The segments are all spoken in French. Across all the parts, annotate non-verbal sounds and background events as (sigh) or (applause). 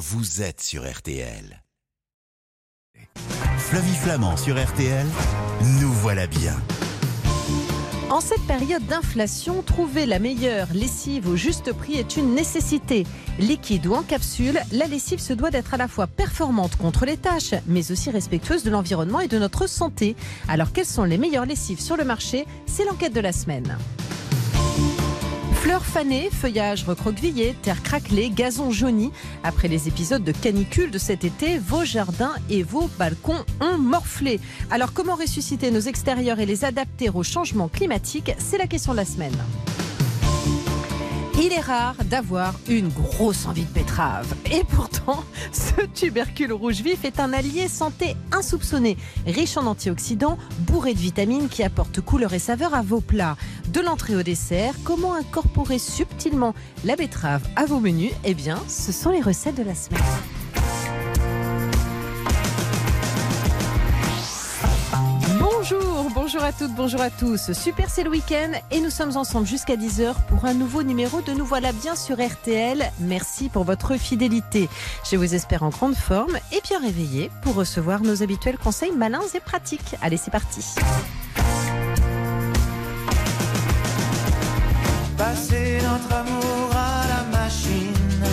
vous êtes sur RTL. Flavie Flamand sur RTL, nous voilà bien. En cette période d'inflation, trouver la meilleure lessive au juste prix est une nécessité. Liquide ou en capsule, la lessive se doit d'être à la fois performante contre les tâches, mais aussi respectueuse de l'environnement et de notre santé. Alors quelles sont les meilleures lessives sur le marché? C'est l'enquête de la semaine. Fleurs fanées, feuillages recroquevillés, terre craquelée, gazon jauni. Après les épisodes de canicule de cet été, vos jardins et vos balcons ont morflé. Alors comment ressusciter nos extérieurs et les adapter au changement climatique? C'est la question de la semaine. Il est rare d'avoir une grosse envie de betterave. Et pourtant, (laughs) ce tubercule rouge vif est un allié santé insoupçonné, riche en antioxydants, bourré de vitamines qui apportent couleur et saveur à vos plats. De l'entrée au dessert, comment incorporer subtilement la betterave à vos menus? Eh bien, ce sont les recettes de la semaine. Bonjour, à toutes, bonjour à tous. Super, c'est le week-end et nous sommes ensemble jusqu'à 10h pour un nouveau numéro de Nous voilà bien sur RTL. Merci pour votre fidélité. Je vous espère en grande forme et bien réveillé pour recevoir nos habituels conseils malins et pratiques. Allez, c'est parti. Passez notre amour à la machine.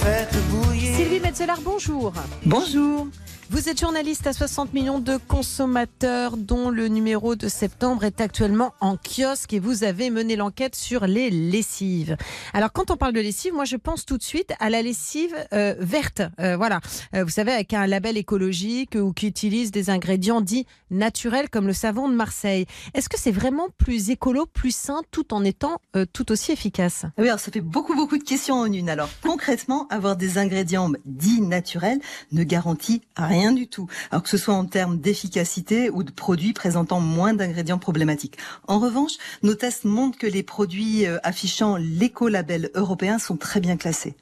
Faites bouillir. Sylvie Metzeler, bonjour. Bonjour. Vous êtes journaliste à 60 millions de consommateurs dont le numéro de septembre est actuellement en kiosque et vous avez mené l'enquête sur les lessives. Alors quand on parle de lessive, moi je pense tout de suite à la lessive euh, verte. Euh, voilà, Euh, vous savez avec un label écologique ou qui utilise des ingrédients dits naturels comme le savon de Marseille. Est-ce que c'est vraiment plus écolo, plus sain tout en étant tout aussi efficace? Ah Oui, alors ça fait beaucoup, beaucoup de questions en une. Alors, concrètement, avoir des ingrédients dits naturels ne garantit rien du tout. Alors que ce soit en termes d'efficacité ou de produits présentant moins d'ingrédients problématiques. En revanche, nos tests montrent que les produits euh, affichant l'écolabel européen sont très bien classés.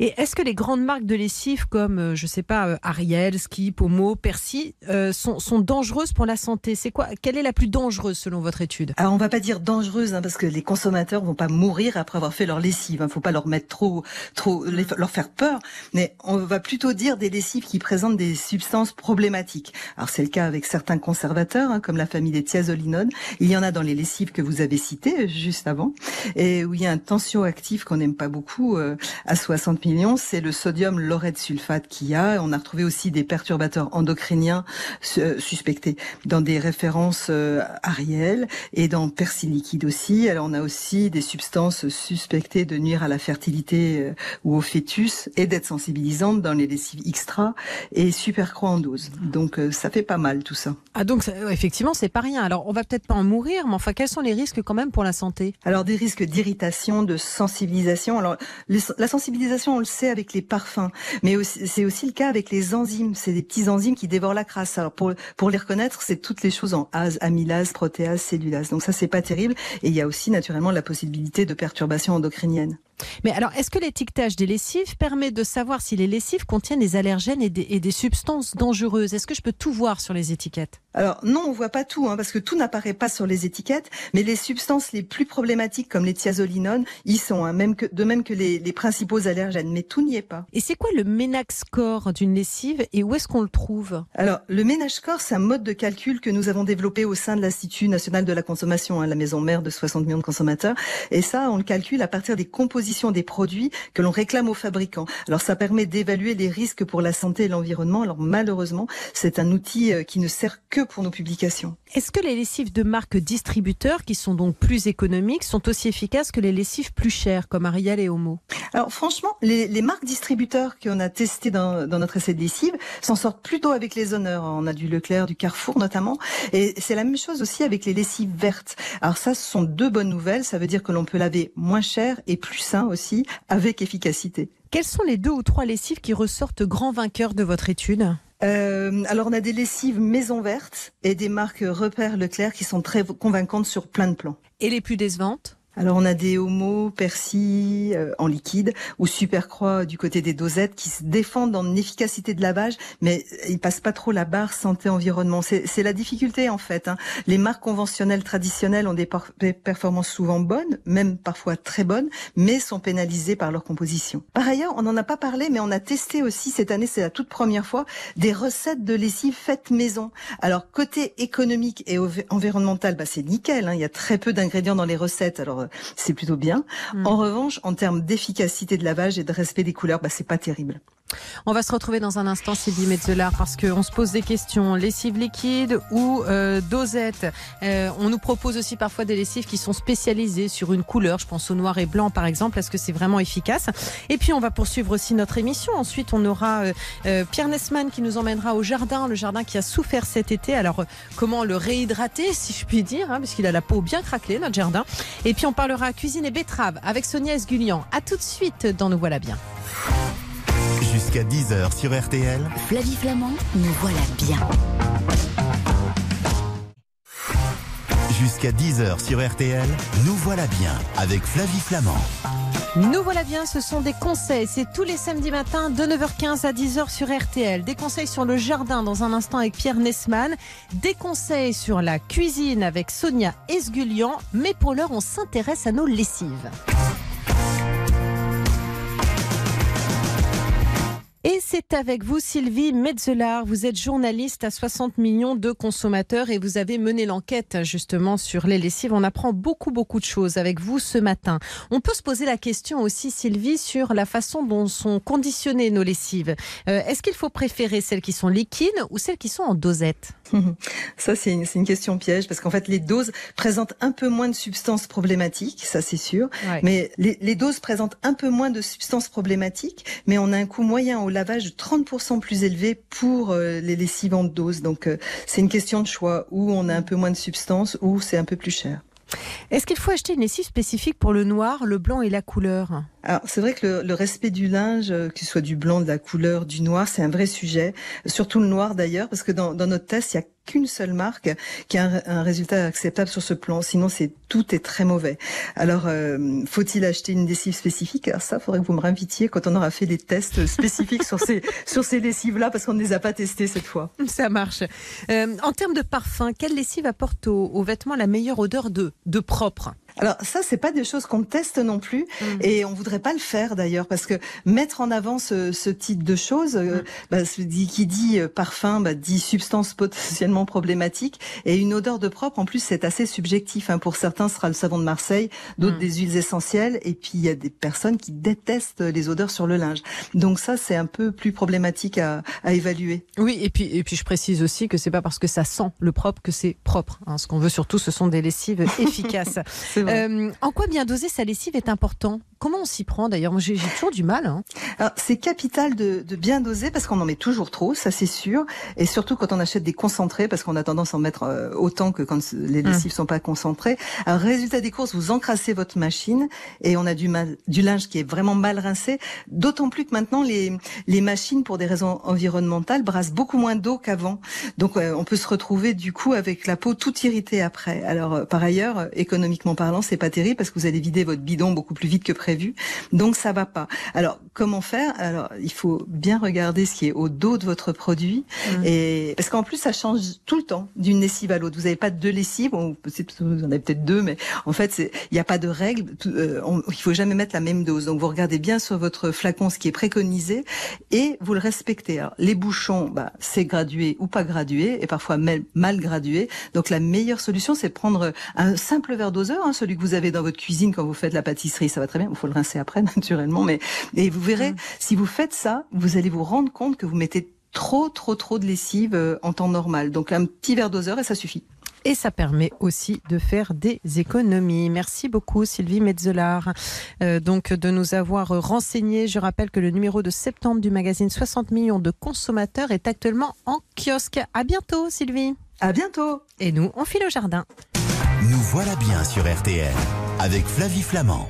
Et est-ce que les grandes marques de lessive comme, euh, je sais pas, euh, Ariel, Skip, Homo, Percy, euh, sont, dangereuses pour la santé? C'est quoi Quelle est la plus dangereuse selon votre étude? Alors on va pas dire dangereuse hein, parce que les consommateurs vont pas mourir après avoir fait leur lessive. Il faut pas leur mettre trop, trop, leur faire peur. Mais on va plutôt dire des lessives qui présentent des substances problématiques. Alors c'est le cas avec certains conservateurs, hein, comme la famille des thiazolinones. Il y en a dans les lessives que vous avez citées juste avant, et où il y a un tensioactif qu'on n'aime pas beaucoup à 60 millions, c'est le sodium laureth sulfate qu'il y a. On a retrouvé aussi des perturbateurs endocriniens euh, suspectés dans des références euh, Ariel et dans Persil liquide aussi. Alors on a aussi des substances suspectées de nuire à la fertilité euh, ou au fœtus et d'être sensibilisantes dans les lessives extra et supercroix en dose. Donc euh, ça fait pas mal tout ça. Ah donc ça- effectivement c'est pas rien. Alors on va peut-être pas en mourir, mais enfin quels sont les risques quand même pour la santé? Alors des risques d'irritation, de sensibilisation. Alors les- la sensibilisation, on le sait avec les parfums, mais c'est aussi le cas avec les enzymes. C'est des petits enzymes qui dévorent la crasse. Alors pour pour les reconnaître, c'est toutes les choses en ase, amylase, protéase, cellulase. Donc ça c'est pas terrible. Et il y a aussi naturellement la possibilité de perturbations endocriniennes. Mais alors est-ce que l'étiquetage des lessives permet de savoir si les lessives contiennent des allergènes et des, et des substances dangereuses? Est-ce que je peux tout voir sur les étiquettes? Alors non, on voit pas tout, hein, parce que tout n'apparaît pas sur les étiquettes, mais les substances les plus problématiques, comme les thiazolinones, y sont, hein, même que, de même que les, les principaux allergènes, mais tout n'y est pas. Et c'est quoi le Ménax score d'une lessive et où est-ce qu'on le trouve? Alors, le ménage score, c'est un mode de calcul que nous avons développé au sein de l'Institut national de la consommation, hein, la maison mère de 60 millions de consommateurs. Et ça, on le calcule à partir des compositions des produits que l'on réclame aux fabricants. Alors, ça permet d'évaluer les risques pour la santé et l'environnement. Alors, malheureusement, c'est un outil euh, qui ne sert que pour nos publications. Est-ce que les lessives de marques distributeurs, qui sont donc plus économiques, sont aussi efficaces que les lessives plus chères, comme Ariel et Homo? Alors franchement, les, les marques distributeurs qu'on a testées dans, dans notre essai de lessive s'en sortent plutôt avec les honneurs. On a du Leclerc, du Carrefour notamment. Et c'est la même chose aussi avec les lessives vertes. Alors ça, ce sont deux bonnes nouvelles. Ça veut dire que l'on peut laver moins cher et plus sain aussi, avec efficacité. Quelles sont les deux ou trois lessives qui ressortent grands vainqueurs de votre étude? Euh, alors on a des lessives maison verte et des marques Repère Leclerc qui sont très convaincantes sur plein de plans. Et les plus décevantes? Alors on a des Homo, Persil euh, en liquide ou Supercroix du côté des dosettes qui se défendent en efficacité de lavage, mais ils passent pas trop la barre santé environnement. C'est la difficulté en fait. Hein. Les marques conventionnelles traditionnelles ont des, performances souvent bonnes, même parfois très bonnes, mais sont pénalisées par leur composition. Par ailleurs, on n'en a pas parlé, mais on a testé aussi cette année, c'est la toute première fois, des recettes de lessive faites maison. Alors côté économique et environnemental, bah, c'est nickel. Hein. Il y a très peu d'ingrédients dans les recettes. C'est plutôt bien. Mm. En revanche, en termes d'efficacité de lavage et de respect des couleurs, bah, c'est pas terrible. On va se retrouver dans un instant, Sylvie Metzeler, parce qu'on se pose des questions. Lessive liquide ou euh, dosette euh, On nous propose aussi parfois des lessives qui sont spécialisées sur une couleur. Je pense au noir et blanc, par exemple. Est-ce que c'est vraiment efficace? Et puis, on va poursuivre aussi notre émission. Ensuite, on aura euh, Pierre Nessman qui nous emmènera au jardin, le jardin qui a souffert cet été. Alors, comment le réhydrater, si je puis dire, hein, puisqu'il a la peau bien craquelée, notre jardin. Et puis, on parlera cuisine et betterave avec Sonia Esgulian. À tout de suite dans Nous Voilà Bien. Jusqu'à 10h sur RTL. Flavie Flamand, nous voilà bien. Jusqu'à 10h sur RTL, nous voilà bien avec Flavie Flamand. Nous voilà bien, ce sont des conseils. C'est tous les samedis matins de 9h15 à 10h sur RTL. Des conseils sur le jardin dans un instant avec Pierre Nesman. Des conseils sur la cuisine avec Sonia Esgulian. Mais pour l'heure, on s'intéresse à nos lessives. Et c'est avec vous, Sylvie Metzelar. Vous êtes journaliste à 60 millions de consommateurs et vous avez mené l'enquête justement sur les lessives. On apprend beaucoup, beaucoup de choses avec vous ce matin. On peut se poser la question aussi, Sylvie, sur la façon dont sont conditionnées nos lessives. Euh, est-ce qu'il faut préférer celles qui sont liquides ou celles qui sont en dosette? (laughs) Ça, c'est une, une, question piège parce qu'en fait, les doses présentent un peu moins de substances problématiques, ça c'est sûr. Mais les, les, doses présentent un peu moins de substances problématiques, mais on a un coût moyen au lavage 30% plus élevé pour euh, les lessives en dose. Donc euh, c'est une question de choix, où on a un peu moins de substances, ou c'est un peu plus cher. Est-ce qu'il faut acheter une lessive spécifique pour le noir, le blanc et la couleur? Alors c'est vrai que le, respect du linge, euh, qu'il soit du blanc, de la couleur, du noir, c'est un vrai sujet. Surtout le noir d'ailleurs, parce que dans, dans notre test, il y a qu'une seule marque qui a un, résultat acceptable sur ce plan. Sinon, c'est tout est très mauvais. Alors, euh, faut-il acheter une lessive spécifique? Alors ça, faudrait que vous me réinvitiez quand on aura fait des tests spécifiques sur ces (laughs) sur ces lessives-là, parce qu'on ne les a pas testées cette fois. Ça marche. Euh, en termes de parfum, quelle lessive apporte aux, vêtements la meilleure odeur de de propre? Alors ça, c'est pas des choses qu'on teste non plus, mm. et on voudrait pas le faire d'ailleurs, parce que mettre en avant ce, ce type de choses, euh, mm. bah, qui dit euh, parfum, bah, dit substance potentiellement problématique, et une odeur de propre, en plus, c'est assez subjectif. Hein. Pour certains, ce sera le savon de Marseille, d'autres mm. des huiles essentielles, et puis il y a des personnes qui détestent les odeurs sur le linge. Donc ça, c'est un peu plus problématique à, à, évaluer. Oui, et puis et puis je précise aussi que c'est pas parce que ça sent le propre que c'est propre. Hein. Ce qu'on veut surtout, ce sont des lessives (laughs) efficaces. Euh, en quoi bien doser sa lessive est important? Comment on s'y prend d'ailleurs? J'ai toujours du mal. Hein. C'est capital de, de, bien doser parce qu'on en met toujours trop, ça c'est sûr. Et surtout quand on achète des concentrés, parce qu'on a tendance à en mettre euh, autant que quand les hum. lessives sont pas concentrées. Alors résultat des courses, vous encrassez votre machine et on a du, mal, du linge qui est vraiment mal rincé. D'autant plus que maintenant les, les machines, pour des raisons environnementales, brassent beaucoup moins d'eau qu'avant. Donc on peut se retrouver du coup avec la peau tout irritée après. Alors euh, par ailleurs, économiquement parlant, c'est pas terrible parce que vous allez vider votre bidon beaucoup plus vite que prévu. Donc ça va pas. Alors comment faire? Alors il faut bien regarder ce qui est au dos de votre produit mmh. et parce qu'en plus ça change tout le temps d'une lessive à l'autre. Vous n'avez pas deux lessives, ou vous en avez peut-être deux, mais en fait il n'y a pas de règle. Euh, il faut jamais mettre la même dose. Donc vous regardez bien sur votre flacon ce qui est préconisé et vous le respectez. Alors, les bouchons, bah, c'est gradué ou pas gradué et parfois mal, mal gradué. Donc la meilleure solution c'est prendre un simple verre doseur, hein, celui que vous avez dans votre cuisine quand vous faites la pâtisserie, ça va très bien. Il faut le rincer après, (laughs) naturellement. Mais et vous verrez, mm. si vous faites ça, vous allez vous rendre compte que vous mettez trop, trop, trop de lessive euh, en temps normal. Donc un petit verre doseur et ça suffit. Et ça permet aussi de faire des économies. Merci beaucoup Sylvie Metzelar euh, donc de nous avoir renseigné. Je rappelle que le numéro de septembre du magazine 60 millions de consommateurs est actuellement en kiosque. À bientôt Sylvie. À bientôt. Et nous, on file au jardin. Nous voilà bien sur RTL avec Flavie Flamand.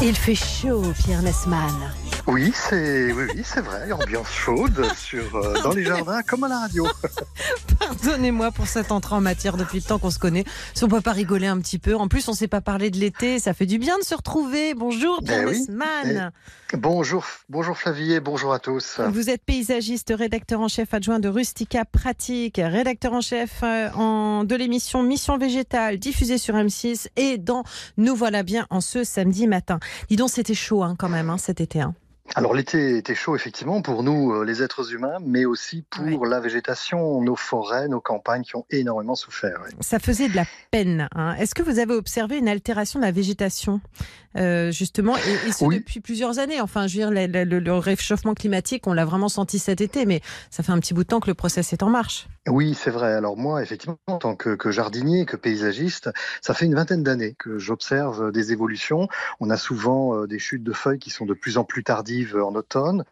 Il fait chaud, Pierre Nesman. Oui, c'est oui, c'est vrai, ambiance chaude sur, euh, dans les jardins comme à la radio. (laughs) Pardonnez-moi pour cette entrée en matière depuis le temps qu'on se connaît. Si on peut pas rigoler un petit peu. En plus, on s'est pas parlé de l'été. Ça fait du bien de se retrouver. Bonjour, Pierre Eh oui. Nesman. Bonjour, bonjour Flavie, bonjour à tous. Vous êtes paysagiste, rédacteur en chef adjoint de Rustica Pratique, rédacteur en chef euh, en, de l'émission Mission Végétale, diffusée sur M6 et dans Nous voilà bien en ce samedi matin. Dis donc, c'était chaud hein, quand même hein, cet été. hein. Alors l'été était chaud effectivement pour nous euh, les êtres humains, mais aussi pour la végétation, nos forêts, nos campagnes qui ont énormément souffert. Ça faisait de la peine. hein. Est-ce que vous avez observé une altération de la végétation, euh, justement, et, et ce Oui. depuis plusieurs années Enfin, je veux dire, le, le- le réchauffement climatique, on l'a vraiment senti cet été, mais ça fait un petit bout de temps que le process est en marche. Oui, c'est vrai. Alors moi, effectivement, en tant que, que jardinier, que paysagiste, ça fait une vingtaine d'années que j'observe des évolutions. On a souvent euh, des chutes de feuilles qui sont de plus en plus tardives en automne.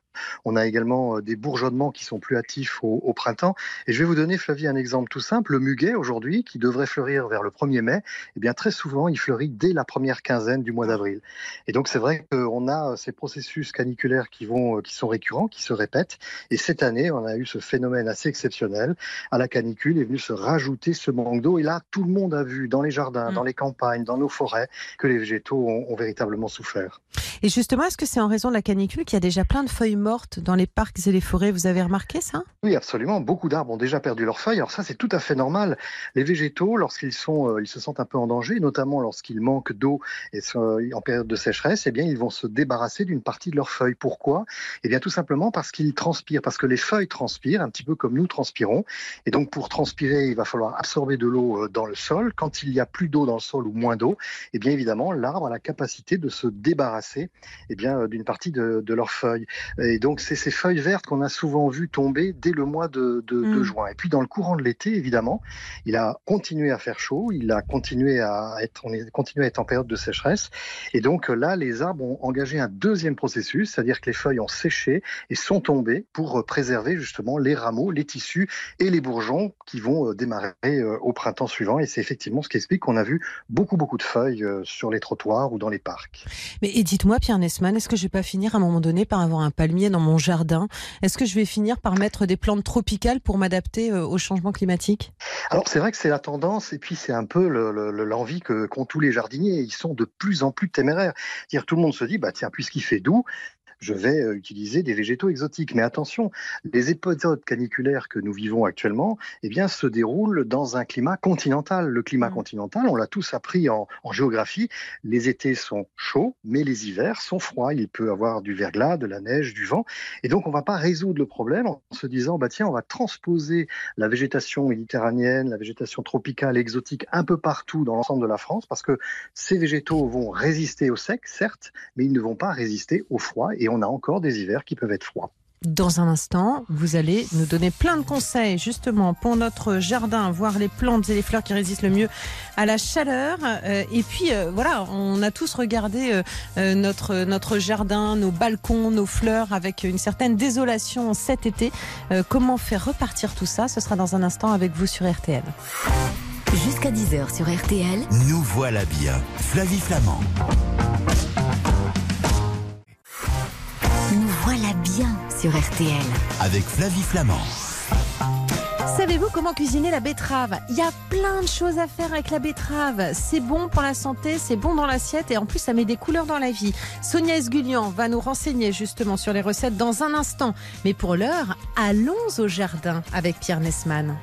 On a également euh, des bourgeonnements qui sont plus hâtifs au, au printemps. Et je vais vous donner, Flavie, un exemple tout simple. Le muguet, aujourd'hui, qui devrait fleurir vers le 1er mai, eh bien, très souvent, il fleurit dès la première quinzaine du mois d'avril. Et donc, c'est vrai qu'on a euh, ces processus caniculaires qui, vont, euh, qui sont récurrents, qui se répètent. Et cette année, on a eu ce phénomène assez exceptionnel. À la canicule est venu se rajouter ce manque d'eau. Et là, tout le monde a vu dans les jardins, Mm. dans les campagnes, dans nos forêts, que les végétaux ont, ont véritablement souffert. Et justement, est-ce que c'est en raison de la canicule qu'il y a déjà plein de feuilles dans les parcs et les forêts Vous avez remarqué ça? Oui, absolument. Beaucoup d'arbres ont déjà perdu leurs feuilles. Alors ça, c'est tout à fait normal. Les végétaux, lorsqu'ils sont, euh, ils se sentent un peu en danger, notamment lorsqu'ils manquent d'eau et sont en période de sécheresse, eh bien, ils vont se débarrasser d'une partie de leurs feuilles. Pourquoi? Eh bien, tout simplement parce qu'ils transpirent, parce que les feuilles transpirent, un petit peu comme nous transpirons. Et donc, pour transpirer, il va falloir absorber de l'eau euh, dans le sol. Quand il y a plus d'eau dans le sol ou moins d'eau, eh bien, évidemment, l'arbre a la capacité de se débarrasser, eh bien, euh, d'une partie de, de leurs feuilles. Et donc, c'est ces feuilles vertes qu'on a souvent vu tomber dès le mois de, de- de Mm. juin. Et puis, dans le courant de l'été, évidemment, il a continué à faire chaud, il a continué à être, on est continué à être en période de sécheresse. Et donc, là, les arbres ont engagé un deuxième processus, c'est-à-dire que les feuilles ont séché et sont tombées pour euh, préserver justement les rameaux, les tissus et les bourgeons qui vont euh, démarrer euh, au printemps suivant. Et c'est effectivement ce qui explique qu'on a vu beaucoup, beaucoup de feuilles sur les trottoirs ou dans les parcs. Mais et dites-moi, Pierre Nesman, est-ce que je vais pas finir à un moment donné par avoir un palmier dans mon jardin Est-ce que je vais finir par mettre des plantes tropicales pour m'adapter euh, au changement climatique? Alors c'est vrai que c'est la tendance et puis c'est un peu le- le- le- l'envie qu'ont tous les jardiniers. Ils sont de plus en plus téméraires. C'est-à-dire tout le monde se dit bah tiens puisqu'il fait doux. Je vais euh, utiliser des végétaux exotiques. Mais attention, les épisodes caniculaires que nous vivons actuellement, eh bien, se déroulent dans un climat continental. Le climat Mm. continental, on l'a tous appris en, en géographie. Les étés sont chauds, mais les hivers sont froids. Il peut y avoir du verglas, de la neige, du vent. Et donc, on va pas résoudre le problème en se disant, bah tiens, on va transposer la végétation méditerranéenne, la végétation tropicale, exotique, un peu partout dans l'ensemble de la France, parce que ces végétaux vont résister au sec, certes, mais ils ne vont pas résister au froid, et on a encore des hivers qui peuvent être froids. Dans un instant, vous allez nous donner plein de conseils justement pour notre jardin, voir les plantes et les fleurs qui résistent le mieux à la chaleur. Euh, et puis euh, voilà, on a tous regardé euh, euh, notre notre jardin, nos balcons, nos fleurs avec une certaine désolation cet été. Euh, comment faire repartir tout ça? Ce sera dans un instant avec vous sur RTL. Jusqu'à 10h sur RTL, Nous voilà bien. Flavie Flamand. Voilà bien sur RTL. Avec Flavie Flamand. Savez-vous comment cuisiner la betterave? Il y a plein de choses à faire avec la betterave. C'est bon pour la santé, c'est bon dans l'assiette et en plus ça met des couleurs dans la vie. Sonia Esgulian va nous renseigner justement sur les recettes dans un instant. Mais pour l'heure, allons au jardin avec Pierre Nesman.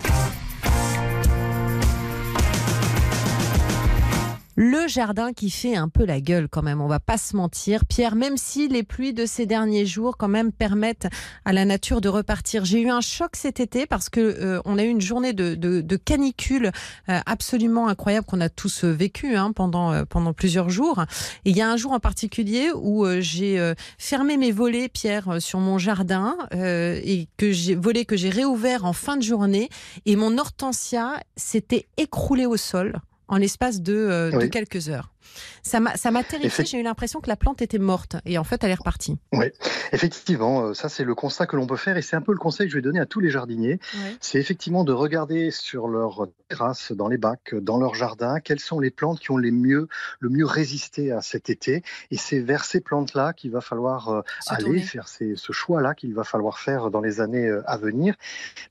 Le jardin qui fait un peu la gueule quand même, on va pas se mentir. Pierre, même si les pluies de ces derniers jours quand même permettent à la nature de repartir. J'ai eu un choc cet été parce que euh, on a eu une journée de, de, de canicule euh, absolument incroyable qu'on a tous euh, vécu hein, pendant euh, pendant plusieurs jours. Et il y a un jour en particulier où euh, j'ai euh, fermé mes volets, Pierre, sur mon jardin et que j'ai volets que j'ai réouvert en fin de journée et mon hortensia s'était écroulé au sol en l'espace de, euh, de quelques heures. Ça m'a ça m'a terrifié. J'ai eu l'impression que la plante était morte et en fait elle est repartie. Oui, effectivement, euh, ça c'est le constat que l'on peut faire et c'est un peu le conseil que je vais donner à tous les jardiniers. C'est effectivement de regarder sur leur terrasse, dans les bacs, dans leur jardin, quelles sont les plantes qui ont les mieux, le mieux résisté à cet été. Et c'est vers ces plantes-là qu'il va falloir euh, Se aller, tourner. faire ces- ce choix-là qu'il va falloir faire dans les années euh, à venir.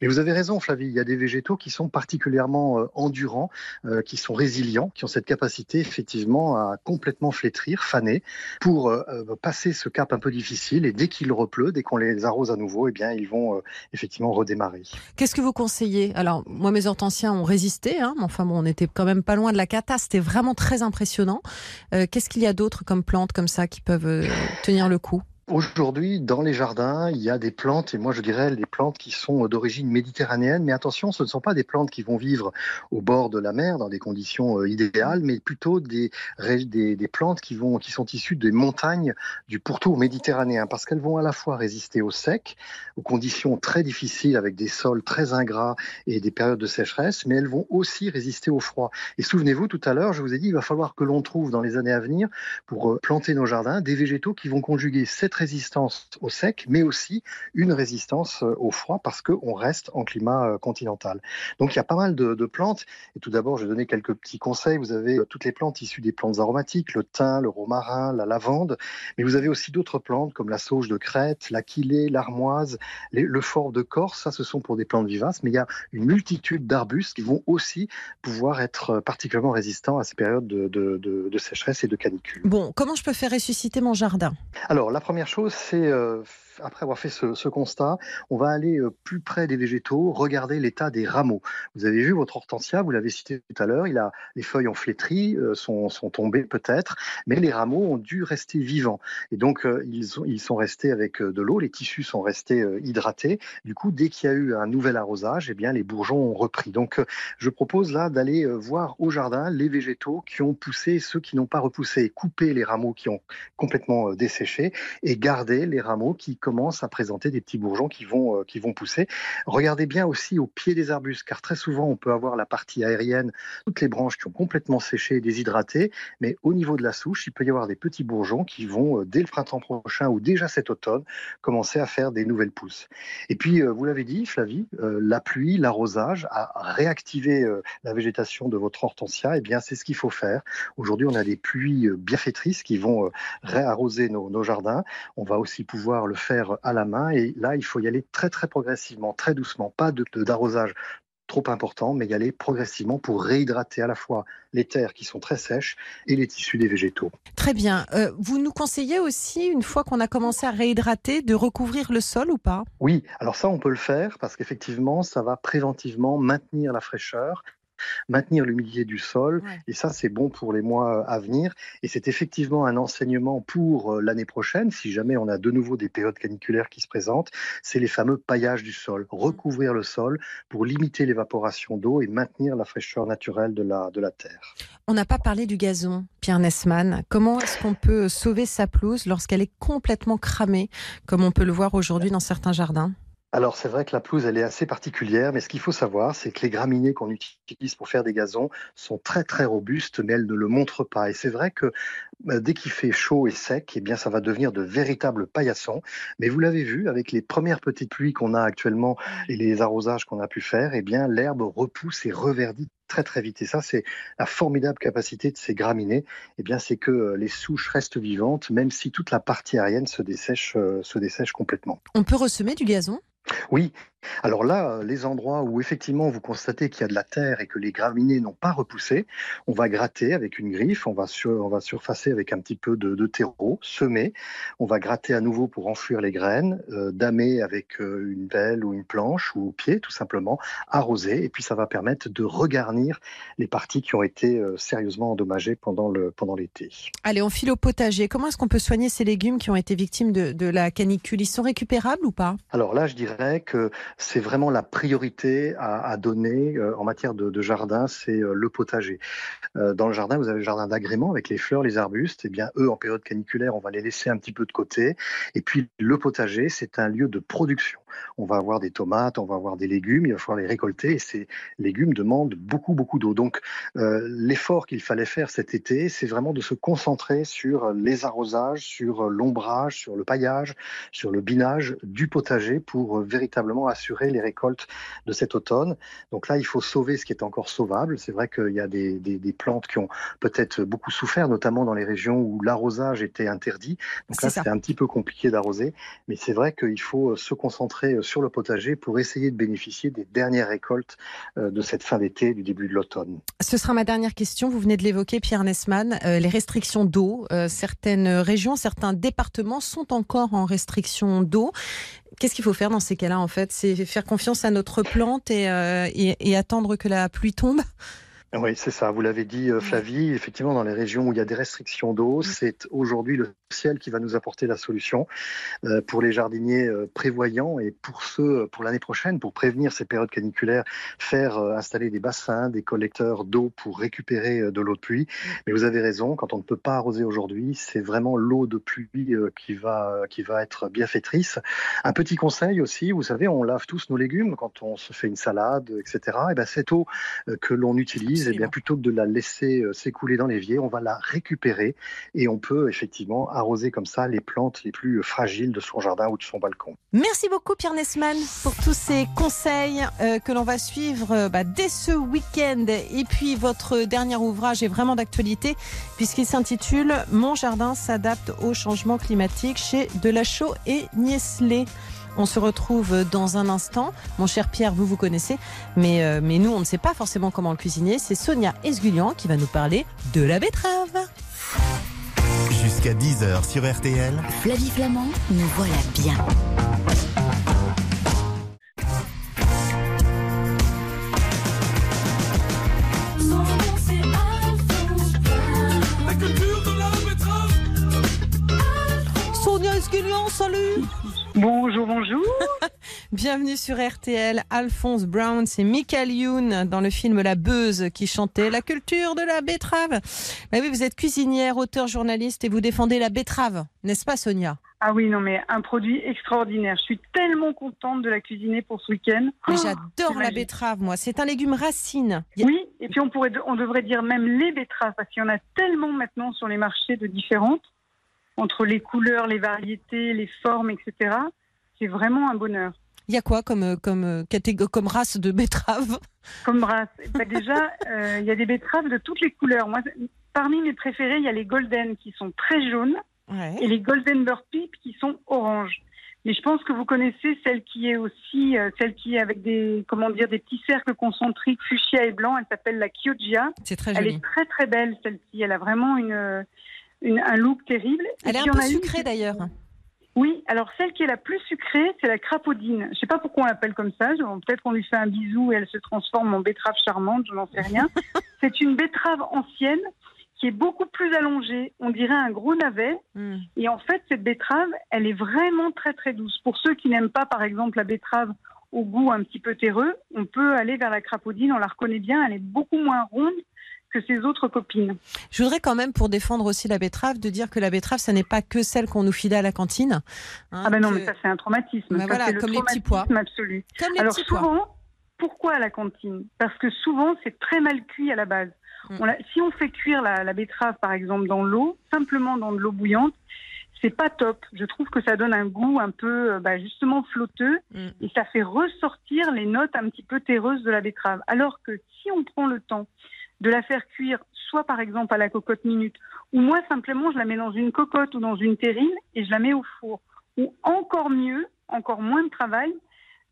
Mais vous avez raison, Flavie, il y a des végétaux qui sont particulièrement endurants, qui sont résilients, qui ont cette capacité effectivement à complètement flétrir, faner, pour euh, euh, passer ce cap un peu difficile. Et dès qu'il repleut, dès qu'on les arrose à nouveau, eh bien, ils vont euh, effectivement redémarrer. Qu'est-ce que vous conseillez? Alors, moi, mes hortensias ont résisté, hein, mais enfin bon, on était quand même pas loin de la cata. C'était vraiment très impressionnant. Qu'est-ce qu'il y a d'autre comme plantes comme ça qui peuvent tenir le coup? Aujourd'hui, dans les jardins, il y a des plantes, et moi je dirais des plantes qui sont d'origine méditerranéenne, mais attention, ce ne sont pas des plantes qui vont vivre au bord de la mer dans des conditions euh, idéales, mais plutôt des, plantes qui sont issues des montagnes du pourtour méditerranéen, parce qu'elles vont à la fois résister au sec, aux conditions très difficiles avec des sols très ingrats et des périodes de sécheresse, mais elles vont aussi résister au froid. Et souvenez-vous, tout à l'heure, je vous ai dit, il va falloir que l'on trouve dans les années à venir, pour euh, planter nos jardins, des végétaux qui vont conjuguer cette résistance au sec, mais aussi une résistance euh, au froid, parce qu'on reste en climat euh, continental. Donc il y a pas mal de, de plantes. Et tout d'abord, je vais donner quelques petits conseils. Vous avez euh, toutes les plantes issues des plantes aromatiques, le thym, le romarin, la lavande, mais vous avez aussi d'autres plantes comme la sauge de Crète, l'aquilée, l'armoise, les- le fort de Corse. Ça, ce sont pour des plantes vivaces, mais il y a une multitude d'arbustes qui vont aussi pouvoir être particulièrement résistants à ces périodes de, de- de- de sécheresse et de canicule. Bon, comment je peux faire ressusciter mon jardin? Alors, la première chose, c'est, euh, après avoir fait ce, constat, on va aller euh, plus près des végétaux, regarder l'état des rameaux. Vous avez vu votre hortensia, vous l'avez cité tout à l'heure, les feuilles ont flétri, euh, sont, tombées peut-être, mais les rameaux ont dû rester vivants. Et donc, euh, ils, ont- ils sont restés avec de l'eau, les tissus sont restés hydratés. Du coup, dès qu'il y a eu un nouvel arrosage, eh bien, les bourgeons ont repris. Donc, je propose là d'aller voir au jardin les végétaux qui ont poussé, et ceux qui n'ont pas repoussé, couper les rameaux qui ont complètement desséché et garder les rameaux qui commencent à présenter des petits bourgeons qui vont, euh, qui vont pousser. Regardez bien aussi au pied des arbustes, car très souvent on peut avoir la partie aérienne, toutes les branches qui ont complètement séché et déshydraté, mais au niveau de la souche, il peut y avoir des petits bourgeons qui vont, euh, dès le printemps prochain ou déjà cet automne, commencer à faire des nouvelles pousses. Et puis, euh, vous l'avez dit, Flavie, la pluie, l'arrosage a réactivé euh, la végétation de votre hortensia, et bien c'est ce qu'il faut faire. Aujourd'hui, on a des pluies bienfaitrices qui vont réarroser nos jardins. On va aussi pouvoir le faire à la main. Et là, il faut y aller très, très progressivement, très doucement. Pas de- de- d'arrosage trop important, mais y aller progressivement pour réhydrater à la fois les terres qui sont très sèches et les tissus des végétaux. Très bien. Euh, vous nous conseillez aussi, une fois qu'on a commencé à réhydrater, de recouvrir le sol ou pas? Oui, alors ça, on peut le faire parce qu'effectivement, ça va préventivement maintenir la fraîcheur maintenir l'humidité du sol. Ouais. Et ça, c'est bon pour les mois à venir. Et c'est effectivement un enseignement pour euh, l'année prochaine, si jamais on a de nouveau des périodes caniculaires qui se présentent, c'est les fameux paillages du sol. Recouvrir le sol pour limiter l'évaporation d'eau et maintenir la fraîcheur naturelle de la, de la terre. On n'a pas parlé du gazon, Pierre Nessman. Comment est-ce qu'on peut sauver sa pelouse lorsqu'elle est complètement cramée, comme on peut le voir aujourd'hui dans certains jardins? Alors c'est vrai que la pelouse elle est assez particulière, mais ce qu'il faut savoir, c'est que les graminées qu'on utilise pour faire des gazons sont très très robustes, mais elles ne le montrent pas. Et c'est vrai que dès qu'il fait chaud et sec, eh bien ça va devenir de véritables paillassons. Mais vous l'avez vu avec les premières petites pluies qu'on a actuellement et les arrosages qu'on a pu faire, eh bien l'herbe repousse et reverdit très très vite. Et ça, c'est la formidable capacité de ces graminées. Eh bien, c'est que euh, les souches restent vivantes, même si toute la partie aérienne se dessèche, euh, se dessèche complètement. On peut ressemer du gazon? Oui. Alors là, euh, les endroits où effectivement vous constatez qu'il y a de la terre et que les graminées n'ont pas repoussé, on va gratter avec une griffe, on va, sur, on va surfacer avec un petit peu de, de terreau, semer, on va gratter à nouveau pour enfouir les graines, euh, damer avec euh, une pelle ou une planche ou au pied tout simplement, arroser, et puis ça va permettre de regarnir les parties qui ont été euh, sérieusement endommagées pendant le pendant l'été. Allez, on file au potager. Comment est-ce qu'on peut soigner ces légumes qui ont été victimes de, de la canicule? Ils sont récupérables ou pas? Alors là, je dirais que c'est vraiment la priorité à, donner euh, en matière de, jardin, c'est euh, le potager. Euh, dans le jardin, vous avez le jardin d'agrément avec les fleurs, les arbustes. Eh bien, eux, en période caniculaire, on va les laisser un petit peu de côté. Et puis, le potager, c'est un lieu de production. On va avoir des tomates, on va avoir des légumes, il va falloir les récolter. Et ces légumes demandent beaucoup, beaucoup d'eau. Donc, l'effort qu'il fallait faire cet été, c'est vraiment de se concentrer sur les arrosages, sur l'ombrage, sur le paillage, sur le binage du potager pour véritablement assurer les récoltes de cet automne. Donc là, il faut sauver ce qui est encore sauvable. C'est vrai qu'il y a des, plantes qui ont peut-être beaucoup souffert, notamment dans les régions où l'arrosage était interdit. Donc là, c'est un petit peu compliqué d'arroser. Mais c'est vrai qu'il faut se concentrer sur le potager pour essayer de bénéficier des dernières récoltes euh, de cette fin d'été, du début de l'automne. Ce sera ma dernière question. Vous venez de l'évoquer, Pierre Nesman. Euh, les restrictions d'eau. Euh, certaines régions, certains départements sont encore en restriction d'eau. Qu'est-ce qu'il faut faire dans ces cas-là, en fait? C'est faire confiance à notre plante et, euh, et attendre que la pluie tombe oui, c'est ça. Vous l'avez dit, euh, Flavie. Effectivement, dans les régions où il y a des restrictions d'eau, mm. c'est aujourd'hui le ciel qui va nous apporter la solution euh, pour les jardiniers euh, prévoyants et pour ceux pour l'année prochaine, pour prévenir ces périodes caniculaires, faire installer des bassins, des collecteurs d'eau pour récupérer de l'eau de pluie. Mais vous avez raison, quand on ne peut pas arroser aujourd'hui, c'est vraiment l'eau de pluie qui va qui va être bienfaitrice. Un petit conseil aussi, vous savez, on lave tous nos légumes quand on se fait une salade, etc. Et ben cette eau que l'on utilise et eh bien, plutôt que de la laisser euh, s'écouler dans l'évier, on va la récupérer et on peut effectivement arroser comme ça les plantes les plus fragiles de son jardin ou de son balcon. Merci beaucoup Pierre Nesman pour tous ces conseils euh, que l'on va suivre euh, bah, dès ce week-end. Et puis votre dernier ouvrage est vraiment d'actualité puisqu'il s'intitule Mon jardin s'adapte au changement climatique chez Delachaux et Niesley. On se retrouve dans un instant. Mon cher Pierre, vous vous connaissez, mais, euh, mais nous, on ne sait pas forcément comment le cuisiner. C'est Sonia Esgulian qui va nous parler de la betterave. Jusqu'à 10h sur RTL. Flavie Flamand, nous voilà bien. Sonia Esgulian, salut Bonjour, bonjour. (laughs) Bienvenue sur RTL. Alphonse Brown, c'est Michael Youn dans le film La Beuse qui chantait la culture de la betterave. Bah oui, vous êtes cuisinière, auteur, journaliste et vous défendez la betterave, n'est-ce pas Sonia? Ah oui, non mais un produit extraordinaire. Je suis tellement contente de la cuisiner pour ce week-end. J'adore la betterave, moi. C'est un légume racine. Oui, et puis on, pourrait, on devrait dire même les betteraves parce qu'il y en a tellement maintenant sur les marchés de différentes entre les couleurs, les variétés, les formes, etc. C'est vraiment un bonheur. Il y a quoi comme, comme, comme race de betteraves Comme race bah, Déjà, euh, il y a des betteraves de toutes les couleurs. Moi, parmi mes préférés, il y a les golden qui sont très jaunes et les golden burpee qui sont oranges. Mais je pense que vous connaissez celle qui est aussi, euh, celle qui est avec des, comment dire, des petits cercles concentriques fuchsia et blanc. Elle s'appelle la Chioggia. C'est très Elle est très très belle celle-ci. Elle a vraiment une, un look terrible. Elle est un peu sucrée d'ailleurs. Oui, alors celle qui est la plus sucrée, c'est la crapaudine. Je ne sais pas pourquoi on l'appelle comme ça. Peut-être qu'on lui fait un bisou et elle se transforme en betterave charmante, je n'en sais rien. (laughs) c'est une betterave ancienne qui est beaucoup plus allongée. On dirait un gros navet. Hmm. Et en fait, cette betterave, elle est vraiment très très douce. Pour ceux qui n'aiment pas, par exemple, la betterave au goût un petit peu terreux, on peut aller vers la crapaudine. On la reconnaît bien. Elle est beaucoup moins ronde que ses autres copines. Je voudrais quand même, pour défendre aussi la betterave, de dire que la betterave, ce n'est pas que celle qu'on nous filait à la cantine. Hein, ah ben non, mais ça c'est un traumatisme. Ben voilà, comme les petits pois. Absolu. Alors souvent, pourquoi à la cantine? Parce que souvent c'est très mal cuit à la base. Mm. si on fait cuire la, betterave, par exemple, dans l'eau, simplement dans de l'eau bouillante, c'est pas top. Je trouve que ça donne un goût un peu, euh, bah, justement, flotteux mm. et ça fait ressortir les notes un petit peu terreuses de la betterave. Alors que si on prend le temps de la faire cuire soit par exemple à la cocotte minute, ou moi simplement je la mets dans une cocotte ou dans une terrine et je la mets au four. Ou encore mieux, encore moins de travail,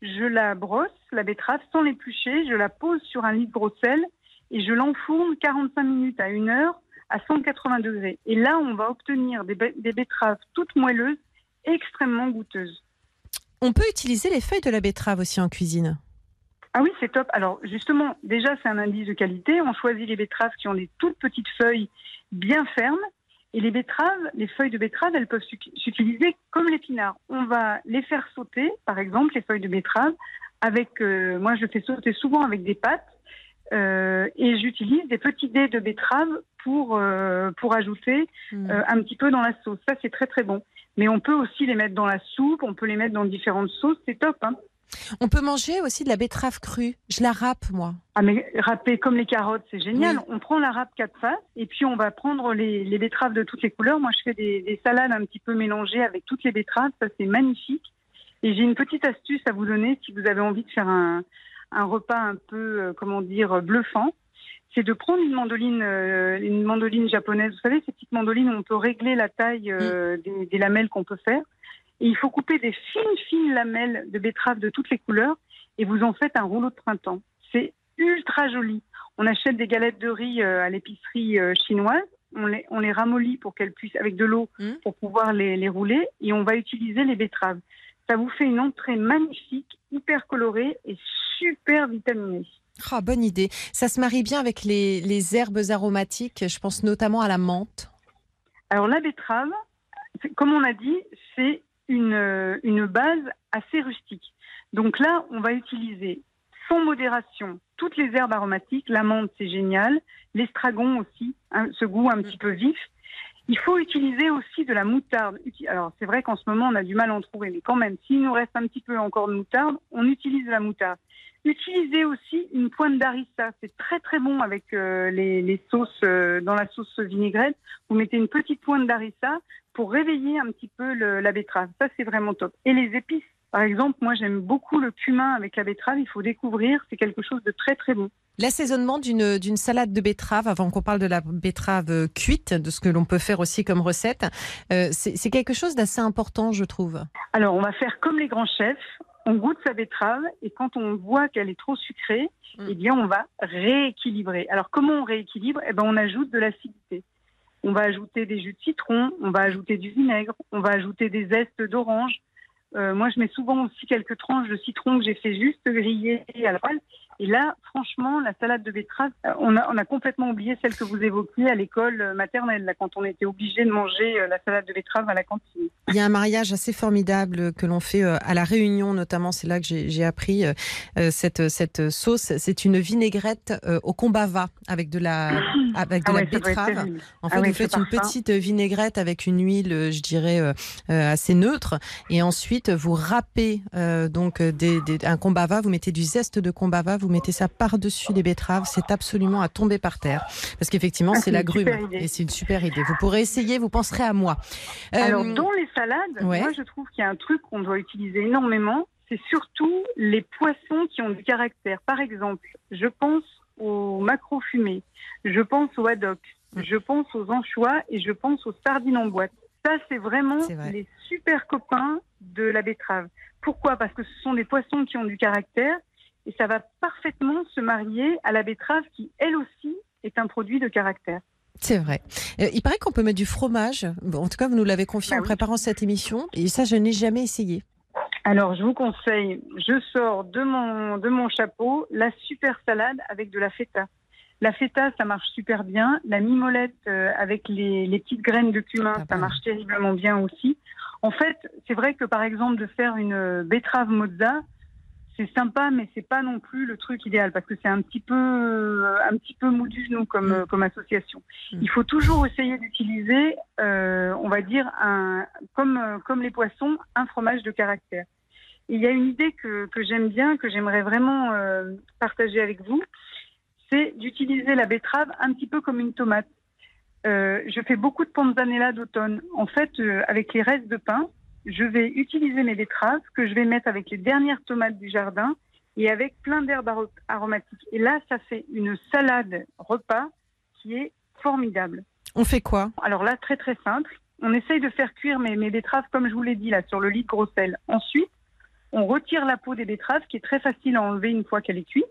je la brosse, la betterave, sans l'éplucher, je la pose sur un lit de gros sel et je l'enfourne 45 minutes à 1 heure à 180 degrés. Et là, on va obtenir des, des betteraves toutes moelleuses, extrêmement goûteuses. On peut utiliser les feuilles de la betterave aussi en cuisine? Ah oui, c'est top. Alors justement, déjà, c'est un indice de qualité. On choisit les betteraves qui ont des toutes petites feuilles bien fermes. Et les betteraves, les feuilles de betterave, elles peuvent s'utiliser comme l'épinard. On va les faire sauter, par exemple, les feuilles de betterave, avec, euh, moi je fais sauter souvent avec des pâtes euh, et j'utilise des petits dés de betterave pour, euh, pour ajouter Hmm. euh, un petit peu dans la sauce. Ça, c'est très très bon. Mais on peut aussi les mettre dans la soupe, on peut les mettre dans différentes sauces, c'est top. Hein. On peut manger aussi de la betterave crue. Je la râpe, moi. Ah mais râper comme les carottes, c'est génial. Oui. On prend la râpe quatre faces et puis on va prendre les, les betteraves de toutes les couleurs. Moi, je fais des, des salades un petit peu mélangées avec toutes les betteraves. Ça, c'est magnifique. Et j'ai une petite astuce à vous donner si vous avez envie de faire un, un repas un peu, euh, comment dire, bluffant. C'est de prendre une mandoline, euh, une mandoline japonaise. Vous savez, ces petites mandolines où on peut régler la taille euh, des, des lamelles qu'on peut faire. Et il faut couper des fines, fines lamelles de betteraves de toutes les couleurs et vous en faites un rouleau de printemps. C'est ultra joli. On achète des galettes de riz euh, à l'épicerie euh, chinoise. On les, on les ramollit pour qu'elles puissent, avec de l'eau, Mm. pour pouvoir les, les rouler. Et on va utiliser les betteraves. Ça vous fait une entrée magnifique, hyper colorée et super vitaminée. Ah, bonne idée. Ça se marie bien avec les, les herbes aromatiques. Je pense notamment à la menthe. Alors la betterave, comme on a dit, c'est une, base assez rustique. Donc là, on va utiliser sans modération toutes les herbes aromatiques. La menthe, c'est génial. L'estragon aussi, ce goût un petit peu vif. Il faut utiliser aussi de la moutarde. Alors c'est vrai qu'en ce moment, on a du mal à en trouver, mais quand même, s'il nous reste un petit peu encore de moutarde, on utilise la moutarde. Utilisez aussi une pointe d'harissa. C'est très très bon avec euh, les, les sauces, euh, dans la sauce vinaigrette. Vous mettez une petite pointe d'harissa pour réveiller un petit peu le- la betterave. Ça, c'est vraiment top. Et les épices. Par exemple, moi, j'aime beaucoup le cumin avec la betterave. Il faut découvrir. C'est quelque chose de très très bon. L'assaisonnement d'une d'une salade de betterave, avant qu'on parle de la betterave euh, cuite, de ce que l'on peut faire aussi comme recette, euh, c'est c'est quelque chose d'assez important, je trouve. Alors, on va faire comme les grands chefs. On goûte sa betterave et quand on voit qu'elle est trop sucrée, Mm. eh bien, on va rééquilibrer. Alors, comment on rééquilibre? Eh ben, on ajoute de l'acidité. On va ajouter des jus de citron, on va ajouter du vinaigre, on va ajouter des zestes d'orange. Euh, moi, je mets souvent aussi quelques tranches de citron que j'ai fait juste griller à la poêle. Et là, franchement, la salade de betterave, euh, on a, on a complètement oublié celle que vous évoquiez à l'école euh, maternelle, là, quand on était obligé de manger la salade de betterave à la cantine. Il y a un mariage assez formidable que l'on fait à La Réunion, notamment. C'est là que j'ai appris cette, cette sauce. C'est une vinaigrette au combava avec de la, (coughs) avec de Ah ouais, betterave. En fait, Ah ouais, vous faites une parfum. petite vinaigrette avec une huile, je dirais, assez neutre. Et ensuite, vous râpez euh, donc euh, des, des- un combava, vous mettez du zeste de combava, vous mettez ça par-dessus les betteraves. C'est absolument à tomber par terre. Parce qu'effectivement, Ah, c'est la grume. Et c'est une super idée. Vous pourrez essayer, vous penserez à moi. Euh, Alors, dans les salades, ouais. moi, je trouve qu'il y a un truc qu'on doit utiliser énormément. C'est surtout les poissons qui ont du caractère. Par exemple, je pense aux macros fumés, je pense aux haddock, Mm. je pense aux anchois et je pense aux sardines en boîte. Ça, c'est vraiment vrai. les super copains de la betterave. Pourquoi? Parce que ce sont des poissons qui ont du caractère et ça va parfaitement se marier à la betterave qui, elle aussi, est un produit de caractère. C'est vrai. Euh, il paraît qu'on peut mettre du fromage. Bon, en tout cas, vous nous l'avez confié Bah en oui. préparant cette émission. Et ça, je n'ai jamais essayé. Alors, je vous conseille, je sors de mon, de mon chapeau la super salade avec de la feta. La feta, ça marche super bien. La mimolette euh, avec les, les petites graines de cumin, Pas ça marche terriblement bien aussi. En fait, c'est vrai que par exemple, de faire une betterave mozza, c'est sympa, mais c'est pas non plus le truc idéal parce que c'est un petit peu, euh, un petit peu mou du genou comme, Mm. euh, comme association. Mm. Il faut toujours essayer d'utiliser, euh, on va dire, un, comme, comme les poissons, un fromage de caractère. Il y a une idée que, que j'aime bien, que j'aimerais vraiment euh, partager avec vous, c'est d'utiliser la betterave un petit peu comme une tomate. Euh, je fais beaucoup de panzanella d'automne. En fait, euh, avec les restes de pain, je vais utiliser mes betteraves que je vais mettre avec les dernières tomates du jardin et avec plein d'herbes aro- aromatiques. Et là, ça fait une salade repas qui est formidable. On fait quoi? Alors là, très très simple. On essaye de faire cuire mes, mes betteraves comme je vous l'ai dit là sur le lit de gros sel. Ensuite, on retire la peau des betteraves qui est très facile à enlever une fois qu'elle est cuite.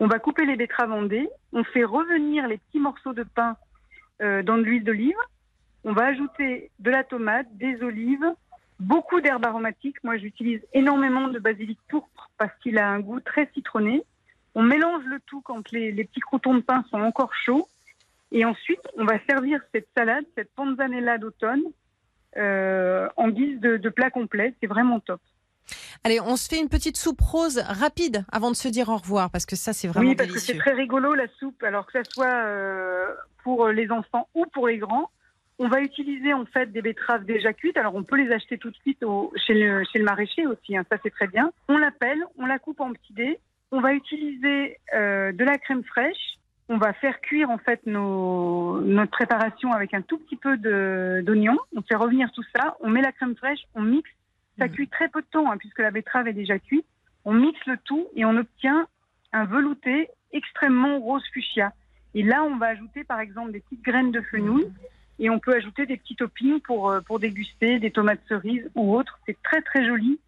On va couper les betteraves en. On fait revenir les petits morceaux de pain euh, dans de l'huile d'olive. On va ajouter de la tomate, des olives, beaucoup d'herbes aromatiques. Moi, j'utilise énormément de basilic pourpre parce qu'il a un goût très citronné. On mélange le tout quand les, petits croutons de pain sont encore chauds. Et ensuite, on va servir cette salade, cette panzanella d'automne, euh, en guise de plat complet. C'est vraiment top. Allez, on se fait une petite soupe rose rapide avant de se dire au revoir, parce que ça, c'est vraiment Oui, parce que c'est très rigolo la soupe, alors que ça soit euh, pour les enfants ou pour les grands. On va utiliser en fait des betteraves déjà cuites. Alors on peut les acheter tout de suite au- chez, le, chez le maraîcher aussi, hein, ça c'est très bien. On la pèle, on la coupe en petits dés. On va utiliser euh, de la crème fraîche. On va faire cuire en fait nos, notre préparation avec un tout petit peu d'oignon. On fait revenir tout ça. On met la crème fraîche, on mixe. Ça Mhm. cuit très peu de temps hein, puisque la betterave est déjà cuite. On mixe le tout et on obtient un velouté extrêmement rose fuchsia. Et là, on va ajouter par exemple des petites graines de fenouil et on peut ajouter des petits toppings pour, euh, pour déguster, des tomates cerises ou autres. C'est très très joli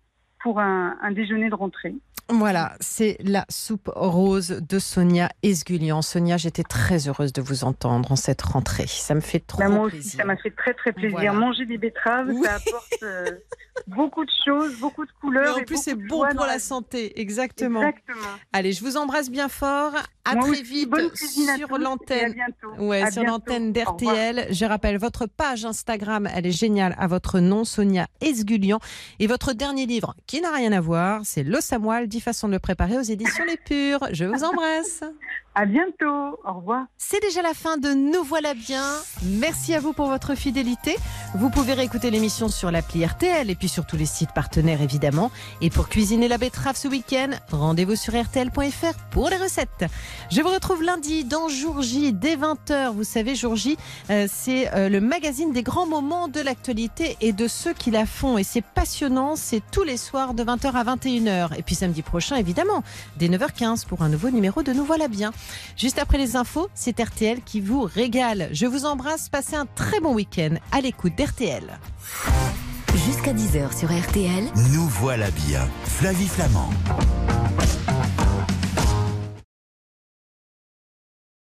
pour un, un déjeuner de rentrée. Voilà, c'est la soupe rose de Sonia Esgulian. Sonia, j'étais très heureuse de vous entendre en cette rentrée. Ça me fait trop Bah, moi aussi, plaisir. ça m'a fait très très plaisir. Voilà. Manger des betteraves, Oui. ça apporte euh, (laughs) beaucoup de choses, beaucoup de Mais couleurs. en et plus, c'est bon pour la santé, exactement. Exactement. Allez, je vous embrasse bien fort. À Moi très aussi, vite sur l'antenne. Ouais, À sur l'antenne d'RTL. Je rappelle votre page Instagram, elle est géniale à votre nom, Sonia Esgulian. Et votre dernier livre, qui n'a rien à voir, c'est Le Samoil, 10 façons de le préparer aux éditions Les Pures. Je vous embrasse. (laughs) À bientôt. Au revoir. C'est déjà la fin de Nous voilà bien. Merci à vous pour votre fidélité. Vous pouvez réécouter l'émission sur l'appli RTL et puis sur tous les sites partenaires évidemment. Et pour cuisiner la betterave ce week-end, rendez-vous sur rtl.fr pour les recettes. Je vous retrouve lundi dans Jour J dès 20h. Vous savez, Jour J, euh, c'est euh, le magazine des grands moments de l'actualité et de ceux qui la font. Et c'est passionnant, c'est tous les soirs de 20h à 21h. Et puis samedi prochain, évidemment, dès 9h15 pour un nouveau numéro de Nous voilà bien. Juste après les infos, c'est RTL qui vous régale. Je vous embrasse, passez un très bon week-end à l'écoute d'RTL. Jusqu'à 10h sur RTL, Nous voilà bien. Flavie Flamand.